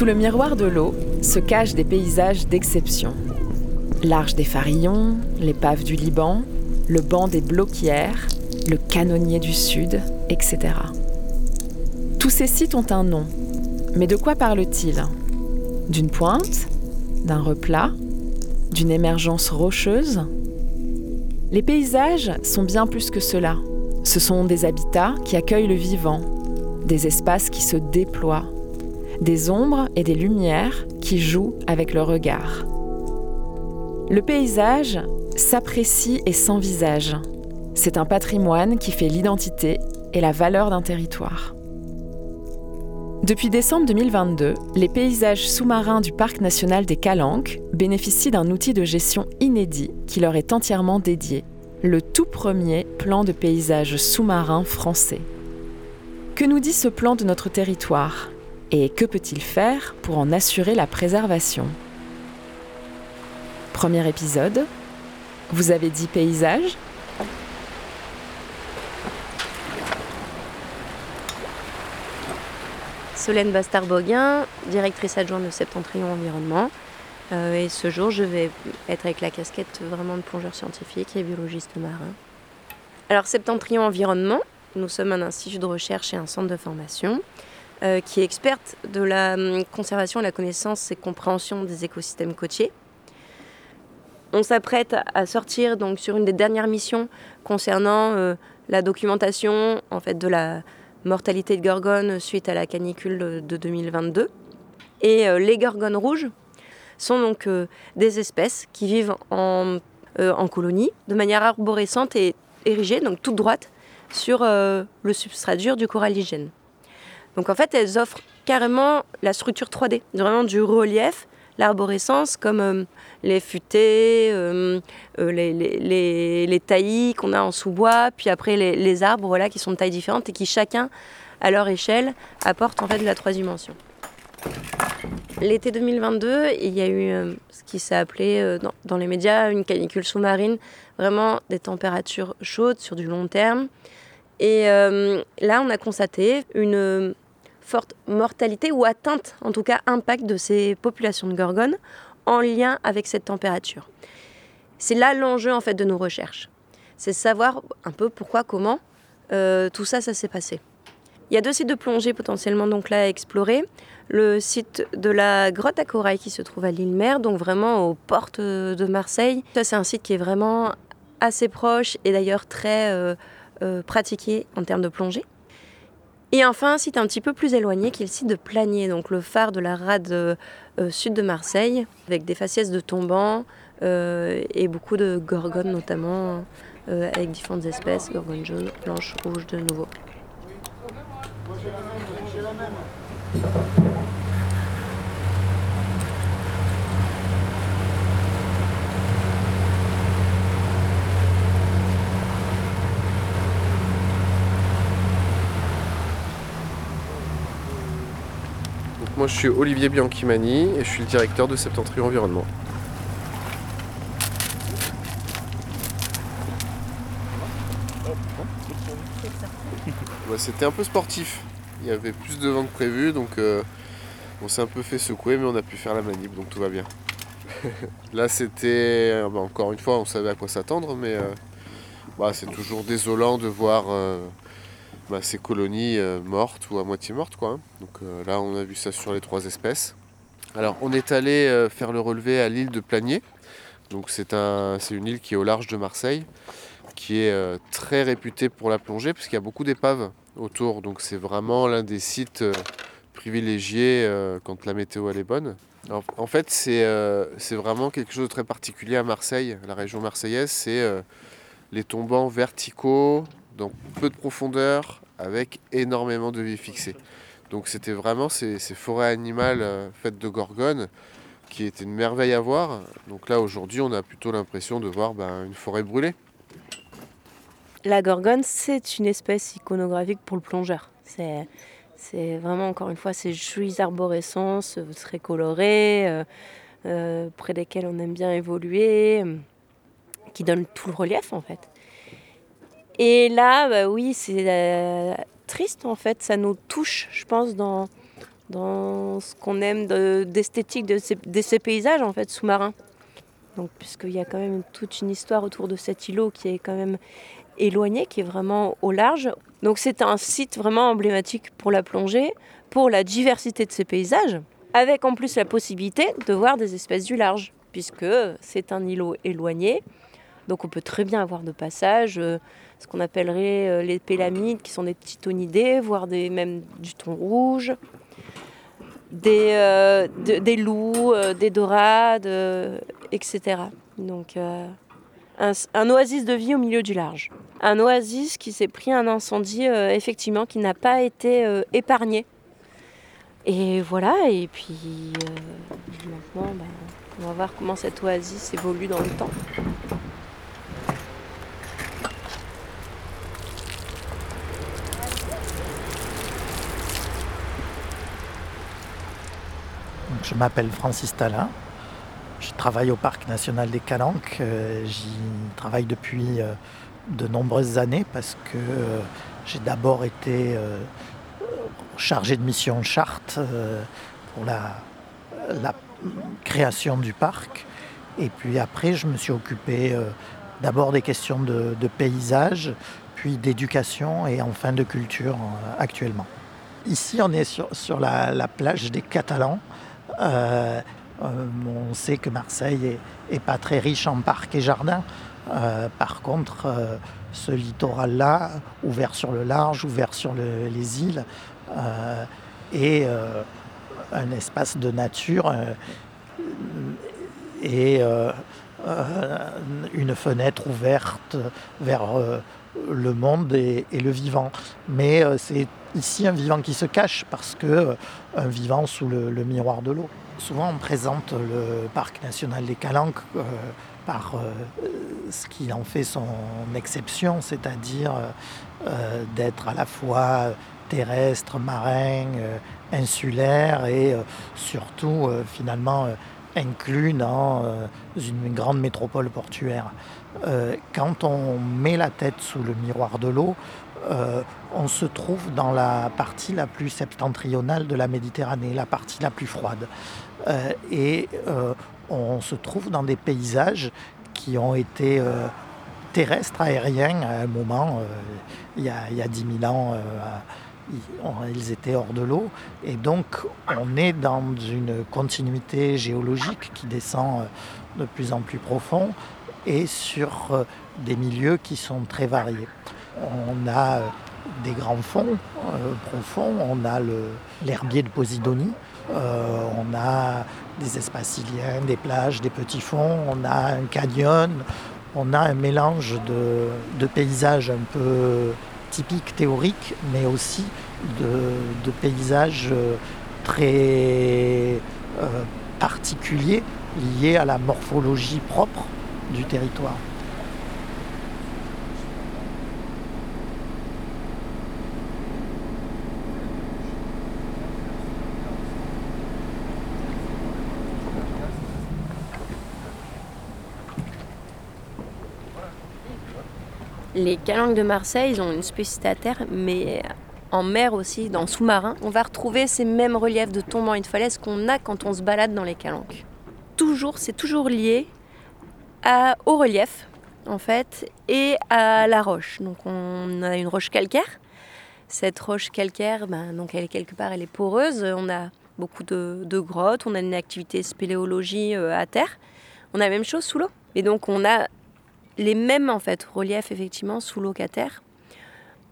Sous le miroir de l'eau se cachent des paysages d'exception. L'arche des Farillons, l'épave du Liban, le banc des Bloquières, le canonnier du Sud, etc. Tous ces sites ont un nom. Mais de quoi parle-t-il D'une pointe? D'un replat? D'une émergence rocheuse? Les paysages sont bien plus que cela. Ce sont des habitats qui accueillent le vivant, des espaces qui se déploient, des ombres et des lumières qui jouent avec le regard. Le paysage s'apprécie et s'envisage. C'est un patrimoine qui fait l'identité et la valeur d'un territoire. Depuis décembre 2022, les paysages sous-marins du Parc national des Calanques bénéficient d'un outil de gestion inédit qui leur est entièrement dédié, le tout premier plan de paysage sous-marin français. Que nous dit ce plan de notre territoire? Et que peut-il faire pour en assurer la préservation? Premier épisode. Vous avez dit paysage Solène Bastard-Boguin, directrice adjointe de Septentrion Environnement. Euh, et ce jour, je vais être avec la casquette vraiment de plongeur scientifique et biologiste marin. Alors, Septentrion Environnement, nous sommes un institut de recherche et un centre de formation. Euh, qui est experte de la hum, conservation, la connaissance et compréhension des écosystèmes côtiers. On s'apprête à sortir donc sur une des dernières missions concernant euh, la documentation en fait de la mortalité de gorgones suite à la canicule de 2022. Et euh, les gorgones rouges sont donc des espèces qui vivent en, en colonie de manière arborescente et érigée, donc toute droite, sur le substrat dur du coralligène. Donc en fait, elles offrent carrément la structure 3D, vraiment du relief, l'arborescence, comme euh, les futaies, euh, euh, les, taillis qu'on a en sous-bois, puis après les, arbres voilà, qui sont de tailles différentes et qui chacun, à leur échelle, apportent en fait de la trois dimensions. L'été 2022, il y a eu ce qui s'est appelé dans, les médias une canicule sous-marine, vraiment des températures chaudes sur du long terme. Et là, on a constaté une forte mortalité ou atteinte, en tout cas impact de ces populations de gorgones en lien avec cette température. C'est là l'enjeu en fait de nos recherches. C'est savoir un peu pourquoi, comment euh, tout ça, ça s'est passé. Il y a deux sites de plongée potentiellement donc là à explorer. Le site de la grotte à corail qui se trouve à l'île Mer, donc vraiment aux portes de Marseille. Ça c'est un site qui est vraiment assez proche et d'ailleurs très euh, euh, pratiqué en termes de plongée. Et enfin, un site un petit peu plus éloigné qui est le site de Planier, donc le phare de la rade euh, sud de Marseille, avec des faciès de tombants euh, et beaucoup de gorgones notamment, euh, avec différentes espèces, gorgones jaunes, blanches, rouges de nouveau. Moi, je suis Olivier Bianchimani et je suis le directeur de Septentrion Environnement. C'était un peu sportif. Il y avait plus de vent que prévu, donc euh, on s'est un peu fait secouer, mais on a pu faire la manip, donc tout va bien. Là, c'était euh, bah, encore une fois, on savait à quoi s'attendre, mais euh, bah, c'est toujours désolant de voir bah, ces colonies euh, mortes ou à moitié mortes. Quoi, hein. Donc euh, là, on a vu ça sur les trois espèces. Alors, on est allé euh, faire le relevé à l'île de Planier. Donc c'est un, une île qui est au large de Marseille, qui est très réputée pour la plongée, parce qu'il y a beaucoup d'épaves autour. Donc c'est vraiment l'un des sites privilégiés quand la météo elle est bonne. en fait, c'est vraiment quelque chose de très particulier à Marseille, la région marseillaise. C'est les tombants verticaux, dans peu de profondeur, avec énormément de vie fixée. Donc c'était vraiment ces, forêts animales faites de gorgones qui étaient une merveille à voir. Donc là aujourd'hui on a plutôt l'impression de voir ben, une forêt brûlée. La gorgone, c'est une espèce iconographique pour le plongeur. C'est, vraiment, encore une fois, ces jolies arborescences très colorées, euh, euh, près desquelles on aime bien évoluer, euh, qui donnent tout le relief en fait. Et là, bah oui, c'est triste en fait, ça nous touche, je pense, dans, dans ce qu'on aime d'esthétique de, de, ces, paysages en fait sous-marins. Donc, puisqu'il y a quand même toute une histoire autour de cet îlot qui est quand même éloigné, qui est vraiment au large. Donc c'est un site vraiment emblématique pour la plongée, pour la diversité de ces paysages, avec en plus la possibilité de voir des espèces du large, puisque c'est un îlot éloigné. Donc on peut très bien avoir de passages, euh, ce qu'on appellerait euh, les pélamides, qui sont des petits tonidés, voire des, même du thon rouge, des, euh, des loups, des dorades, etc. Donc un, oasis de vie au milieu du large. Un oasis qui s'est pris un incendie, euh, effectivement, qui n'a pas été euh, épargné. Et voilà, et puis euh, maintenant, ben, on va voir comment cette oasis évolue dans le temps. M'appelle Francis Talin, je travaille au Parc national des Calanques. Euh, j'y travaille depuis euh, de nombreuses années parce que euh, j'ai d'abord été chargé de mission charte pour la, création du parc. Et puis après, je me suis occupé d'abord des questions de, paysage, puis d'éducation et enfin de culture actuellement. Ici, on est sur, la, plage des Catalans. Euh, on sait que Marseille est, pas très riche en parcs et jardins. Euh, par contre, euh, ce littoral-là, ouvert sur le large, ouvert sur les îles, est un espace de nature et une fenêtre ouverte vers le monde et, le vivant. Mais c'est ici un vivant qui se cache parce que un vivant sous le miroir de l'eau. Souvent, on présente le parc national des Calanques euh, par euh, ce qui en fait son exception, c'est-à-dire euh, d'être à la fois terrestre, marin, insulaire et surtout finalement inclus dans une grande métropole portuaire. quand on met la tête sous le miroir de l'eau, on se trouve dans la partie la plus septentrionale de la Méditerranée, la partie la plus froide. Euh, et euh, on se trouve dans des paysages qui ont été euh, terrestres, aériens à un moment, il y, a, a, 10 000 ans, ils étaient hors de l'eau. Et donc on est dans une continuité géologique qui descend de plus en plus profond et sur des milieux qui sont très variés. On a des grands fonds profonds, on a l'herbier de Posidonie, euh, on a des espaces iliens, des plages, des petits fonds, on a un canyon, on a un mélange de, paysages un peu typiques, théoriques, mais aussi de, paysages euh, très euh, particuliers liés à la morphologie propre du territoire. Les calanques de Marseille, ils ont une spécificité à terre, mais en mer aussi, dans sous-marin, on va retrouver ces mêmes reliefs de tombants et de falaises qu'on a quand on se balade dans les calanques. Toujours, c'est toujours lié au relief, en fait, et à la roche. Donc on a une roche calcaire. Cette roche calcaire, ben, donc elle est quelque part, elle est poreuse. On a beaucoup de, de grottes, on a une activité spéléologie euh, à terre. On a la même chose sous l'eau. Et donc on a les mêmes en fait reliefs effectivement sous locataire.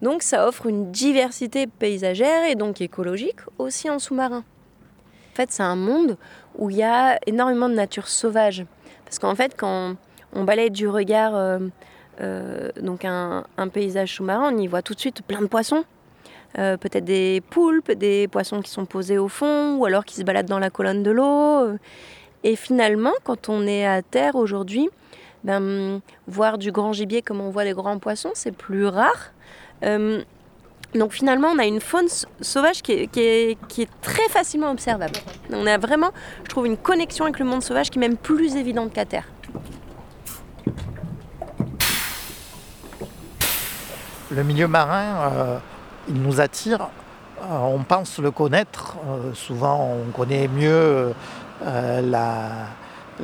Donc ça offre une diversité paysagère et donc écologique aussi en sous-marin. En fait, c'est un monde où il y a énormément de nature sauvage. Parce qu'en fait, quand on balaye du regard euh, euh, donc un, paysage sous-marin, on y voit tout de suite plein de poissons. peut-être des poulpes, des poissons qui sont posés au fond, ou alors qui se baladent dans la colonne de l'eau. Et finalement, quand on est à terre aujourd'hui, ben, voir du grand gibier comme on voit des grands poissons, c'est plus rare. Euh, donc finalement, on a une faune sauvage qui est, très facilement observable. On a vraiment, je trouve, une connexion avec le monde sauvage qui est même plus évidente qu'à Terre. Le milieu marin, euh, il nous attire. Euh, on pense le connaître. souvent, on connaît mieux la,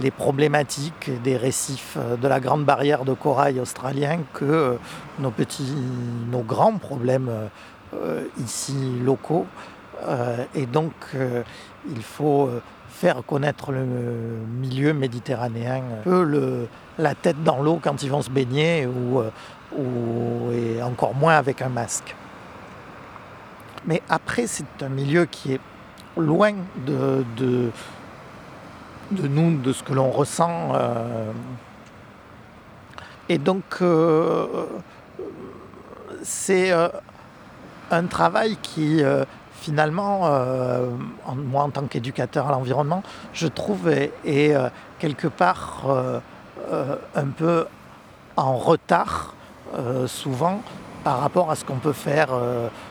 les problématiques des récifs euh, de la grande barrière de corail australien que euh, nos petits, nos grands problèmes euh, ici locaux. et donc, il faut faire connaître le milieu méditerranéen, un peu la tête dans l'eau quand ils vont se baigner ou, et encore moins avec un masque. Mais après, c'est un milieu qui est loin de nous, de ce que l'on ressent. Euh. Et donc, euh, c'est euh, un travail qui, finalement, moi en tant qu'éducateur à l'environnement, je trouve est, quelque part un peu en retard, souvent, par rapport à ce qu'on peut faire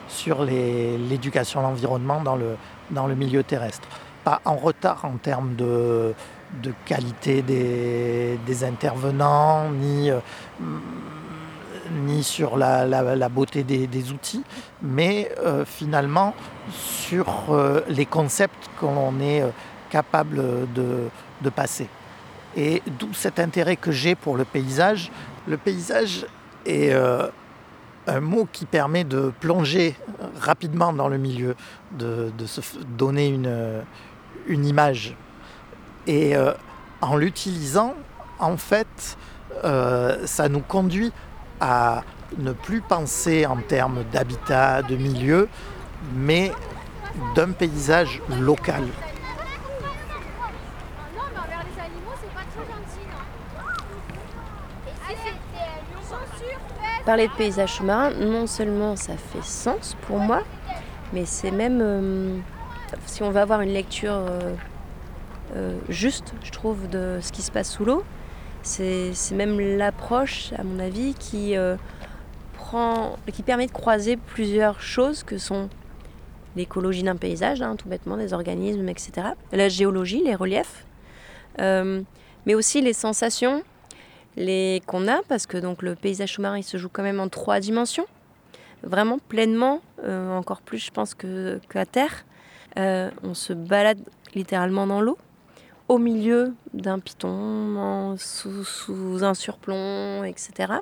sur l'éducation à l'environnement dans le, dans le milieu terrestre pas en retard en termes de, qualité des, intervenants, ni, euh, ni sur la, beauté des, outils, mais euh, finalement sur euh, les concepts qu'on est capable de, de, passer. Et d'où cet intérêt que j'ai pour le paysage. Le paysage est un mot qui permet de plonger rapidement dans le milieu, de, de se donner une, une image. Et euh, en l'utilisant, en fait, euh, ça nous conduit à ne plus penser en termes d'habitat, de milieu, mais d'un paysage local. Parler de paysage marin, non seulement ça fait sens pour moi, mais c'est même euh, si on va avoir une lecture euh, euh, juste, je trouve, de ce qui se passe sous l'eau, c'est même l'approche, à mon avis, qui, euh, prend, qui permet de croiser plusieurs choses que sont l'écologie d'un paysage, hein, tout bêtement, des organismes, etc. La géologie, les reliefs, mais aussi les sensations qu'on a, parce que donc le paysage sous-marin se joue quand même en trois dimensions, vraiment pleinement, encore plus je pense qu'à terre. Euh, on se balade littéralement dans l'eau, au milieu d'un piton, sous, un surplomb, etc.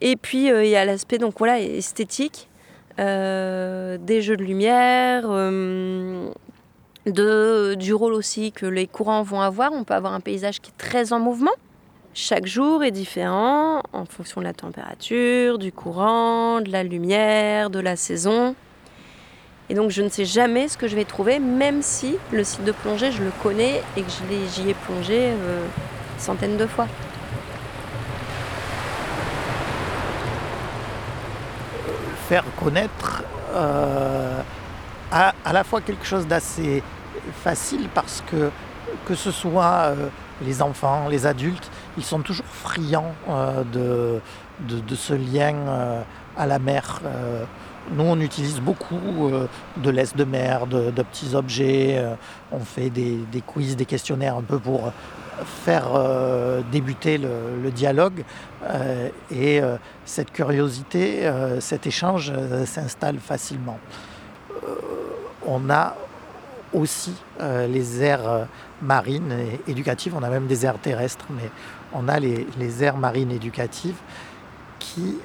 Et puis euh, il y a l'aspect donc voilà esthétique, euh, des jeux de lumière, de, du rôle aussi que les courants vont avoir. On peut avoir un paysage qui est très en mouvement. Chaque jour est différent en fonction de la température, du courant, de la lumière, de la saison. Et donc je ne sais jamais ce que je vais trouver, même si le site de plongée, je le connais et que j'y ai plongé euh, centaines de fois. Faire connaître euh, à, la fois quelque chose d'assez facile parce que que ce soit euh, les enfants, les adultes, ils sont toujours friands de, de, ce lien à la mer. Nous, on utilise beaucoup euh, de laisse de mer, de, petits objets. Euh, on fait des, quiz, des questionnaires un peu pour faire euh, débuter le, dialogue. et cette curiosité, cet échange s'installe facilement. on a aussi les aires marines et éducatives. On a même des aires terrestres, mais on a les, les aires marines éducatives qui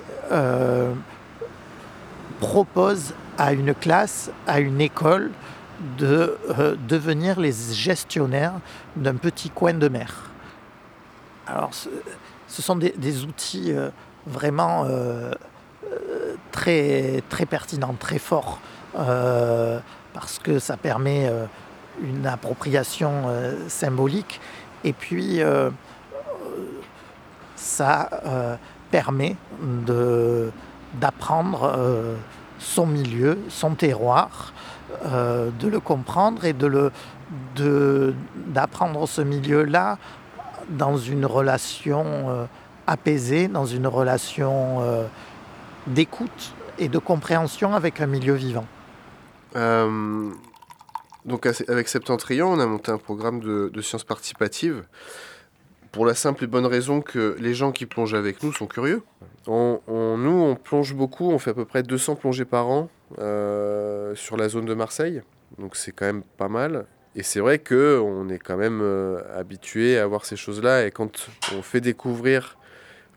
propose à une classe, à une école, de euh, devenir les gestionnaires d'un petit coin de mer. Alors, ce, sont des, outils euh, vraiment euh, très, très pertinents, très forts, parce que ça permet une appropriation symbolique et puis ça permet de d'apprendre euh, son milieu, son terroir, euh, de le comprendre et de d'apprendre ce milieu-là dans une relation euh, apaisée, dans une relation d'écoute et de compréhension avec un milieu vivant. donc avec Septentrion, on a monté un programme de sciences participatives pour la simple et bonne raison que les gens qui plongent avec nous sont curieux. On, nous, on plonge beaucoup, on fait à peu près 200 plongées par an euh, sur la zone de Marseille, donc c'est quand même pas mal. Et c'est vrai que on est quand même euh, habitué à voir ces choses-là, et quand on fait découvrir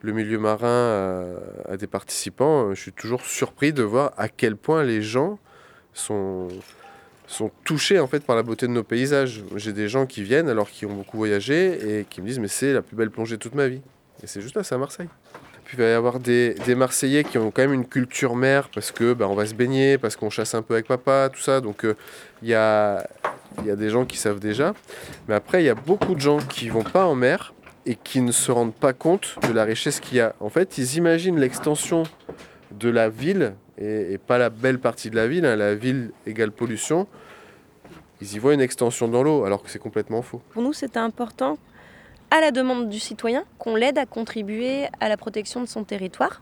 le milieu marin à des participants, je suis toujours surpris de voir à quel point les gens sont sont touchés en fait par la beauté de nos paysages. J'ai des gens qui viennent alors qu'ils ont beaucoup voyagé et qui me disent mais c'est la plus belle plongée de toute ma vie. Et c'est juste là, c'est à Marseille. Puis il va y avoir des, des, Marseillais qui ont quand même une culture mer parce que bah, on va se baigner, parce qu'on chasse un peu avec papa, tout ça. Donc euh, il y, a, y a des gens qui savent déjà. Mais après, il y a beaucoup de gens qui vont pas en mer et qui ne se rendent pas compte de la richesse qu'il y a. En fait, ils imaginent l'extension de la ville et, pas la belle partie de la ville. Hein. La ville égale pollution ils y voient une extension dans l'eau, alors que c'est complètement faux. Pour nous, c'était important, à la demande du citoyen, qu'on l'aide à contribuer à la protection de son territoire.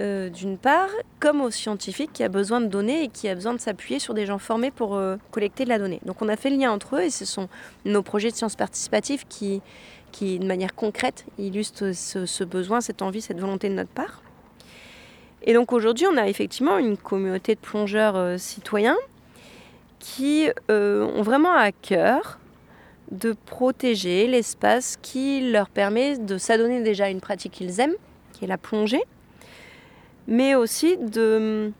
Euh, d'une part, comme au scientifique qui a besoin de données et qui a besoin de s'appuyer sur des gens formés pour euh, collecter de la donnée. Donc on a fait le lien entre eux et ce sont nos projets de sciences participatives qui, qui de manière concrète, illustrent ce, besoin, cette envie, cette volonté de notre part. Et donc aujourd'hui, on a effectivement une communauté de plongeurs euh, citoyens qui euh, ont vraiment à cœur de protéger l'espace qui leur permet de s'adonner déjà à une pratique qu'ils aiment, qui est la plongée, mais aussi de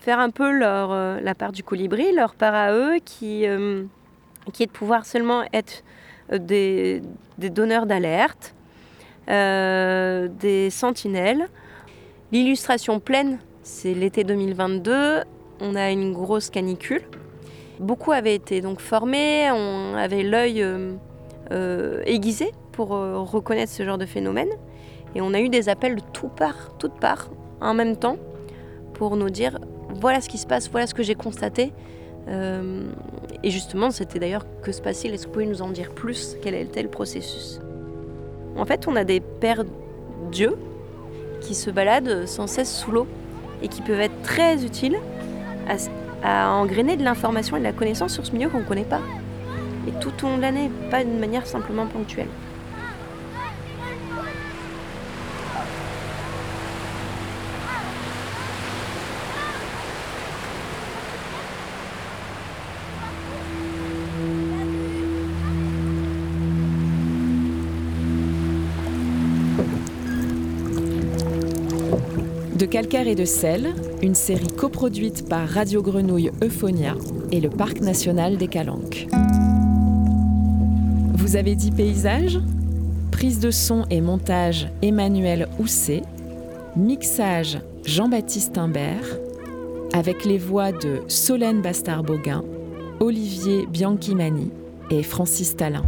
faire un peu leur, euh, la part du colibri, leur part à eux, qui, est de pouvoir seulement être des donneurs d'alerte, des sentinelles. L'illustration pleine, c'est l'été 2022, on a une grosse canicule. Beaucoup avaient été donc formés, on avait l'œil euh, euh, aiguisé pour euh, reconnaître ce genre de phénomène. Et on a eu des appels de tout part, toutes parts, en même temps, pour nous dire voilà ce qui se passe, voilà ce que j'ai constaté. et justement, c'était d'ailleurs que se passe-t-il? Est-ce que vous pouvez nous en dire plus? Quel était le processus? En fait, on a des pères dieux qui se baladent sans cesse sous l'eau et qui peuvent être très utiles à, engrainer de l'information et de la connaissance sur ce milieu qu'on ne connaît pas. Et tout au long de l'année, pas d'une manière simplement ponctuelle. De calcaire et de sel, une série coproduite par Radio Grenouille Euphonia et le Parc national des Calanques. Vous avez dit paysage Prise de son et montage Emmanuel Housset, mixage Jean-Baptiste Imbert, avec les voix de Solène Bastard-Boguin, Olivier Bianchimani et Francis Talin.